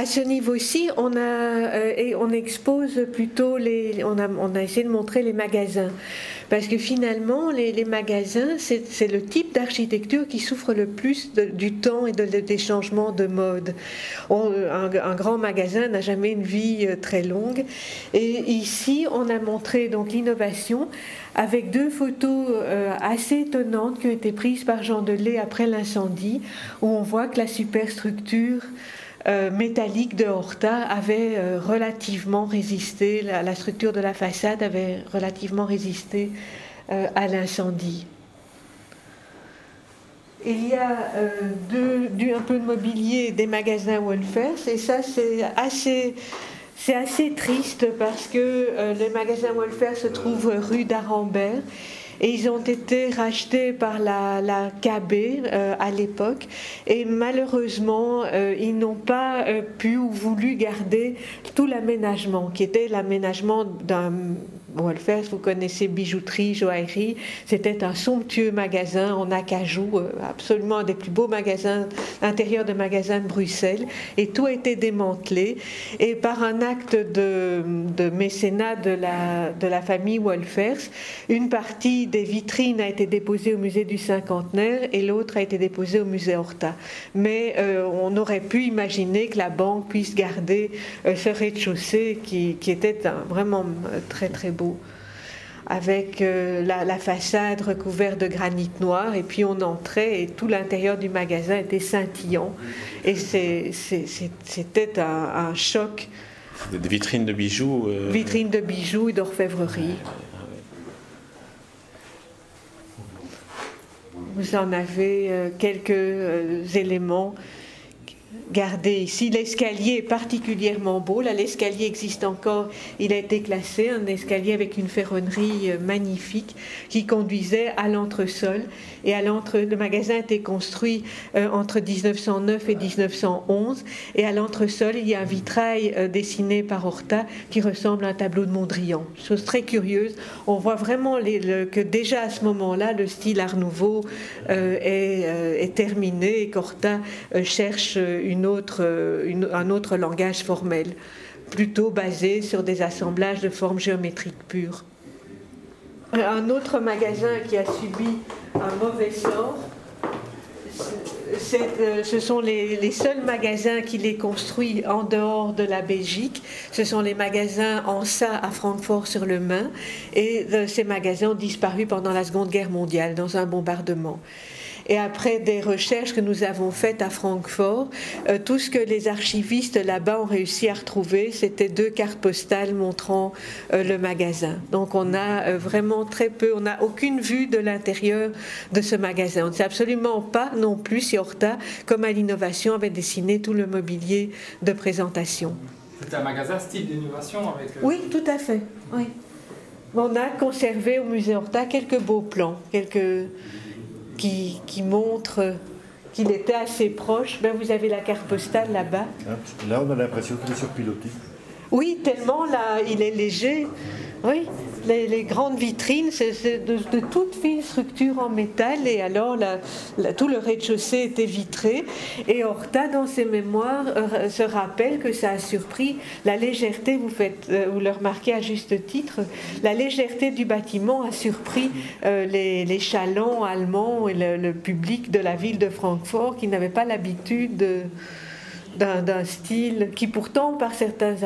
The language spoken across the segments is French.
À ce niveau-ci, on, a, euh, expose plutôt les. On a, essayé de montrer les magasins. Parce que finalement, les, magasins, c'est le type d'architecture qui souffre le plus du temps et de, des changements de mode. un, grand magasin n'a jamais une vie euh, très longue. Et ici, on a montré donc l'innovation avec deux photos euh, assez étonnantes qui ont été prises par Jean Delay après l'incendie, où on voit que la superstructure euh, métallique de Horta avait euh, relativement résisté, la, structure de la façade avait relativement résisté euh, à l'incendie. Il y a du, un peu de mobilier des magasins Wolfers, et ça c'est assez, c'est assez triste parce que les magasins Wolfers se trouvent rue d'Arambert et ils ont été rachetés par la, la KB euh, à l'époque. Et malheureusement euh, ils n'ont pas euh, pu ou voulu garder tout l'aménagement qui était l'aménagement d'un Wolfers, vous connaissez bijouterie, joaillerie. C'était un somptueux magasin en acajou, euh, absolument un des plus beaux magasins, intérieurs de magasins de Bruxelles. Et tout a été démantelé. Et par un acte de, mécénat de la, famille Wolfers, une partie des vitrines a été déposée au musée du cinquantenaire et l'autre a été déposée au musée Horta. Mais euh, on aurait pu imaginer que la banque puisse garder euh, ce rez-de-chaussée qui, était vraiment très très beau avec euh, la, façade recouverte de granit noir, et puis on entrait et tout l'intérieur du magasin était scintillant. Et c'était un, choc. Des vitrines de bijoux euh, Vitrines de bijoux et d'orfèvrerie. Vous en avez euh, quelques éléments Gardez ici. L'escalier est particulièrement beau. Là, l'escalier existe encore. Il a été classé, un escalier avec une ferronnerie euh, magnifique qui conduisait à l'entresol. Et à l'entre, le magasin a été construit euh, entre 1909 et 1911. Et à l'entresol, il y a un vitrail euh, dessiné par Horta qui ressemble à un tableau de Mondrian. Chose très curieuse. On voit vraiment que déjà à ce moment-là, le style Art Nouveau est, est, terminé et qu'Horta cherche autre, un autre langage formel, plutôt basé sur des assemblages de formes géométriques pures. Un autre magasin qui a subi un mauvais sort, euh, ce sont les, seuls magasins qu'il ait construits en dehors de la Belgique. Ce sont les magasins en ça à Francfort-sur-le-Main. Et euh, ces magasins ont disparu pendant la Seconde Guerre mondiale dans un bombardement. Et après des recherches que nous avons faites à Francfort, euh, tout ce que les archivistes là-bas ont réussi à retrouver, c'était deux cartes postales montrant euh, le magasin. Donc on a euh, vraiment très peu, on n'a aucune vue de l'intérieur de ce magasin. On ne sait absolument pas non plus si Horta, comme à l'innovation, avait dessiné tout le mobilier de présentation. C'est un magasin style d'innovation avec... Oui, tout à fait. Oui. On a conservé au musée Horta quelques beaux plans, quelques qui, montre qu'il était assez proche. Ben, vous avez la carte postale là-bas. Ah, là, on a l'impression qu'il est surpiloté. Oui, tellement là, il est léger. Oui, les, grandes vitrines, c'est de, toute fine structure en métal, et alors tout le rez-de-chaussée était vitré. Et Horta, dans ses mémoires, euh, se rappelle que ça a surpris la légèreté, vous, faites, euh, vous le remarquez à juste titre, la légèreté du bâtiment a surpris euh, les, chalands allemands et le, public de la ville de Francfort qui n'avaient pas l'habitude d'un style qui pourtant, par certains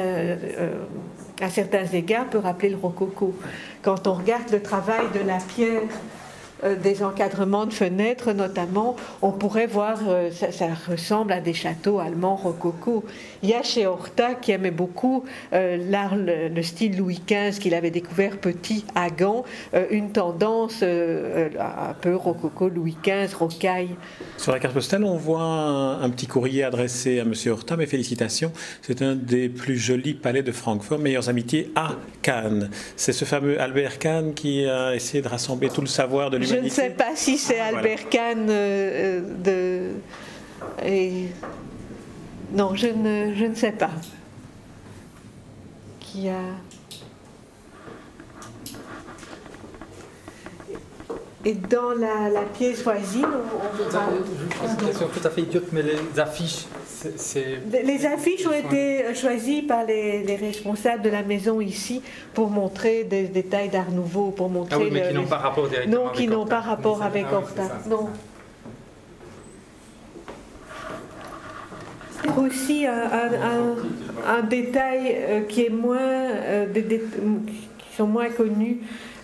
à certains égards, peut rappeler le rococo. Quand on regarde le travail de la pierre des encadrements de fenêtres notamment, on pourrait voir, euh, ça, ressemble à des châteaux allemands rococo. Il y a chez Horta, qui aimait beaucoup euh, le, style Louis XV qu'il avait découvert petit à Gand, une tendance un peu rococo, Louis XV, rocaille. Sur la carte postale, on voit un, petit courrier adressé à M. Horta, mes félicitations, c'est un des plus jolis palais de Francfort, meilleures amitiés à Cannes. C'est ce fameux Albert Kahn qui a essayé de rassembler tout le savoir de je ne sais pas si c'est ah, Albert Kahn euh, de. Non, je ne, je ne sais pas. Qui a. Et dans la, la pièce voisine, on, on Une question tout à fait idiote, mais les affiches, Les affiches ont été choisies par les, responsables de la maison ici pour montrer des détails d'art nouveau, pour montrer. Ah oui, mais qui n'ont pas rapport directement Non, qui n'ont pas rapport avec ah Horta. non. Aussi un, détail euh, qui est moins, euh, qui sont moins connus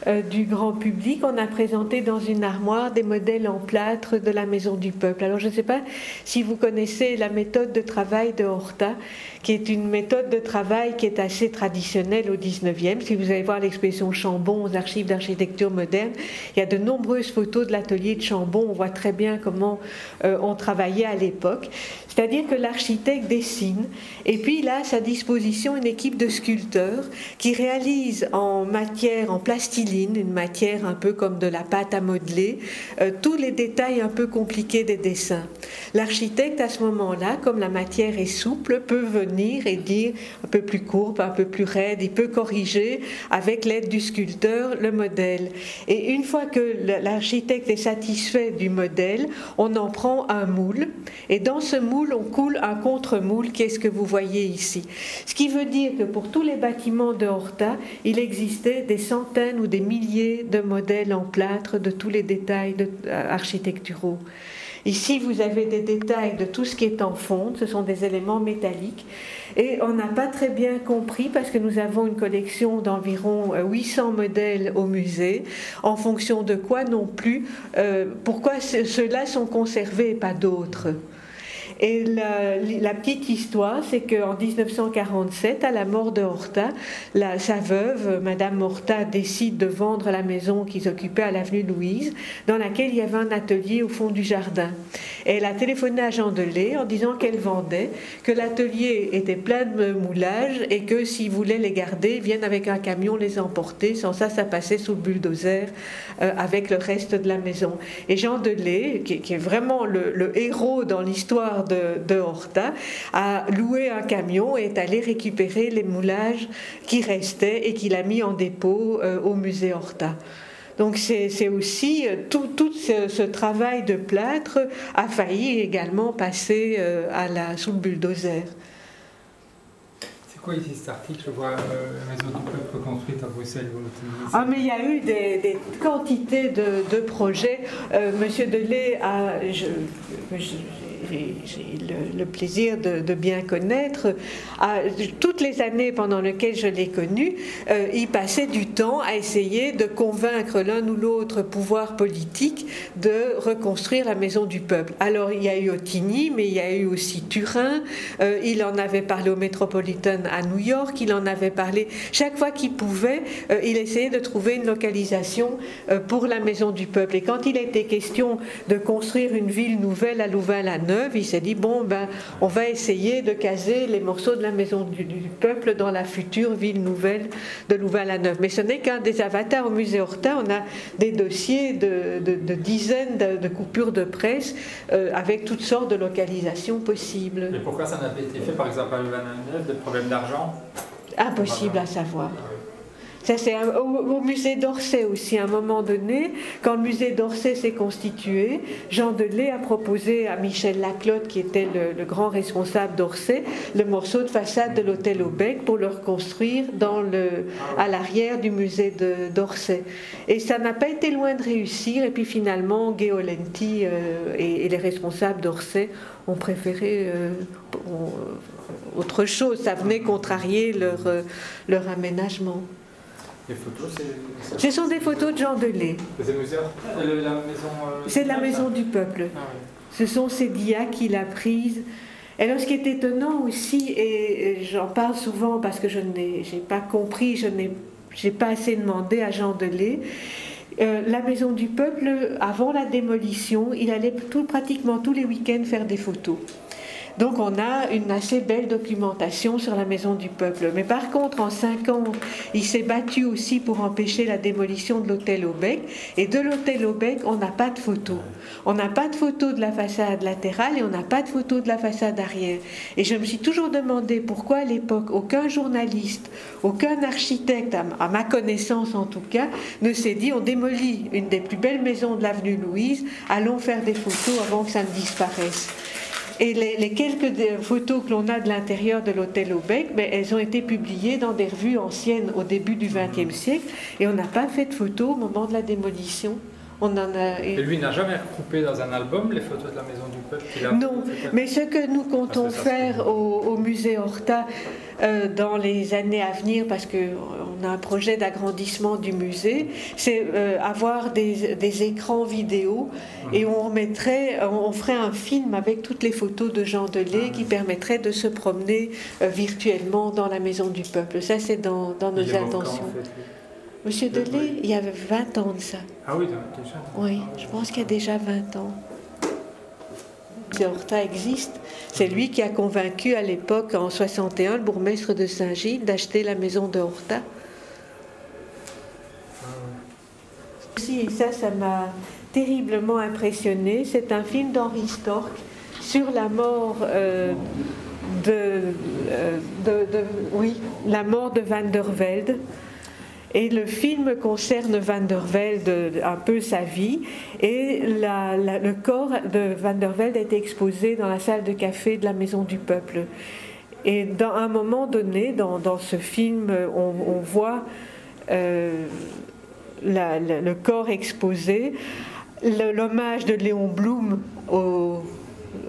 du grand public, on a présenté dans une armoire des modèles en plâtre de la Maison du Peuple. Alors je ne sais pas si vous connaissez la méthode de travail de Horta, qui est une méthode de travail qui est assez traditionnelle au 19e. Si vous allez voir l'exposition Chambon aux archives d'architecture moderne, il y a de nombreuses photos de l'atelier de Chambon. On voit très bien comment euh, on travaillait à l'époque. C'est-à-dire que l'architecte dessine et puis il a à sa disposition une équipe de sculpteurs qui réalisent en matière, en une matière un peu comme de la pâte à modeler, euh, tous les détails un peu compliqués des dessins. L'architecte à ce moment-là, comme la matière est souple, peut venir et dire un peu plus courbe, un peu plus raide, il peut corriger avec l'aide du sculpteur le modèle. Et une fois que l'architecte est satisfait du modèle, on en prend un moule et dans ce moule on coule un contre-moule, qu'est-ce que vous voyez ici? Ce qui veut dire que pour tous les bâtiments de Horta, il existait des centaines ou des milliers de modèles en plâtre de tous les détails euh, architecturaux. Ici, vous avez des détails de tout ce qui est en fonte, ce sont des éléments métalliques. Et on n'a pas très bien compris, parce que nous avons une collection d'environ 800 euh, modèles au musée, en fonction de quoi non plus, euh, pourquoi ceux-là sont conservés et pas d'autres. Et la, petite histoire, c'est qu'en 1947, à la mort de Horta, sa veuve, Madame Horta, décide de vendre la maison qu'ils occupaient à l'avenue Louise, dans laquelle il y avait un atelier au fond du jardin. Et elle a téléphoné à Jean Delay en disant qu'elle vendait, que l'atelier était plein de moulages et que s'ils voulaient les garder, ils viennent avec un camion les emporter. Sans ça, ça passait sous le bulldozer euh, avec le reste de la maison. Et Jean Delay, qui, est vraiment le, le héros dans l'histoire de, Horta, a loué un camion et est allé récupérer les moulages qui restaient et qu'il a mis en dépôt euh, au musée Horta. Donc c'est aussi euh, tout, tout ce, travail de plâtre a failli également passer euh, à la, sous le bulldozer. C'est quoi ici cet article? Je vois la maison du peuple construite à Bruxelles. Ah mais il y a eu des, quantités de, projets. Monsieur Delay a, j'ai le, plaisir de, bien connaître, toutes les années pendant lesquelles je l'ai connu, euh, il passait du temps à essayer de convaincre l'un ou l'autre pouvoir politique de reconstruire la maison du peuple. Alors il y a eu Otigny, mais il y a eu aussi Turin, euh, il en avait parlé au Metropolitan à New York, il en avait parlé chaque fois qu'il pouvait, euh, il essayait de trouver une localisation pour la maison du peuple. Et quand il était question de construire une ville nouvelle à Louvain-la-Neuve, il s'est dit bon ben on va essayer de caser les morceaux de la maison du, peuple dans la future ville nouvelle de Louvain-la-Neuve. Mais ce n'est qu'un des avatars au musée Horta. On a des dossiers de, dizaines de, coupures de presse euh, avec toutes sortes de localisations possibles. Mais pourquoi ça n'a pas été fait par exemple à Louvain-la-Neuve Des problèmes d'argent? Impossible à savoir. Ça, c'est au, musée d'Orsay aussi, à un moment donné, quand le musée d'Orsay s'est constitué, Jean Delay a proposé à Michel Laclotte, qui était le, grand responsable d'Orsay, le morceau de façade de l'hôtel Aubec pour le reconstruire à l'arrière du musée d'Orsay. Et ça n'a pas été loin de réussir, et puis finalement, Géolenti euh, et, les responsables d'Orsay ont préféré euh, autre chose. Ça venait contrarier leur, euh, leur aménagement. Ce sont des photos de Jean Delay. C'est euh, la maison. Euh, c'est la maison du peuple. Ah ce sont ces dias qu'il a prises. Et alors, ce qui est étonnant aussi, et j'en parle souvent parce que je n'ai pas compris, je n'ai pas assez demandé à Jean Delay. Euh, la maison du peuple, avant la démolition, il allait tout, pratiquement tous les week-ends faire des photos. Donc on a une assez belle documentation sur la maison du peuple. Mais par contre, en cinq ans, il s'est battu aussi pour empêcher la démolition de l'hôtel Aubec. Et de l'hôtel Aubec, on n'a pas de photos. On n'a pas de photos de la façade latérale et on n'a pas de photos de la façade arrière. Et je me suis toujours demandé pourquoi à l'époque, aucun journaliste, aucun architecte, à ma connaissance en tout cas, ne s'est dit on démolit une des plus belles maisons de l'avenue Louise, allons faire des photos avant que ça ne disparaisse. Et les, quelques photos que l'on a de l'intérieur de l'hôtel Aubec, ben, elles ont été publiées dans des revues anciennes au début du XXe siècle et on n'a pas fait de photos au moment de la démolition. On en a... Et lui n'a jamais regroupé dans un album les photos de la Maison du Peuple Non, mais ce que nous comptons faire au, musée Horta euh, dans les années à venir, parce qu'on a un projet d'agrandissement du musée, c'est euh, avoir des, écrans vidéo mmh. et on mettrait, on ferait un film avec toutes les photos de Jean Delay ah. qui permettrait de se promener euh, virtuellement dans la Maison du Peuple. Ça, c'est dans, nos intentions. Monsieur Delay, il y avait 20 ans de ça. Ah oui, déjà Oui, je pense qu'il y a déjà 20 ans. Horta existe. C'est lui qui a convaincu à l'époque, en 61, le bourgmestre de Saint-Gilles d'acheter la maison de Horta. Si, ça, ça m'a terriblement impressionné. C'est un film d'Henri Stork sur la mort euh, de, euh, de, oui, la mort de Van der Velde. Et le film concerne Van der Velde, un peu sa vie. Et le corps de Van der Velde a exposé dans la salle de café de la Maison du Peuple. Et dans un moment donné, dans, ce film, on, voit euh, le corps exposé, l'hommage de Léon Blum au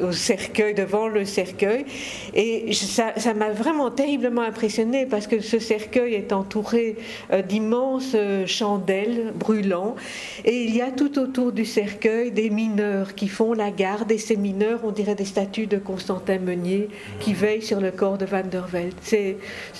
au cercueil, devant le cercueil. Et ça, m'a vraiment terriblement impressionné parce que ce cercueil est entouré euh, d'immenses euh, chandelles brûlantes et il y a tout autour du cercueil des mineurs qui font la garde et ces mineurs, on dirait des statues de Constantin Meunier qui veillent sur le corps de Van der Velde.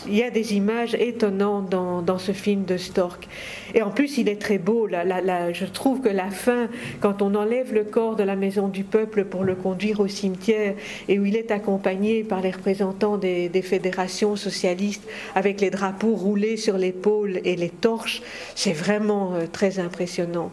Il y a des images étonnantes dans, dans, ce film de Stork. Et en plus, il est très beau. je trouve que la fin, quand on enlève le corps de la maison du peuple pour le conduire au cimetière et où il est accompagné par les représentants des, fédérations socialistes avec les drapeaux roulés sur l'épaule et les torches, c'est vraiment euh, très impressionnant.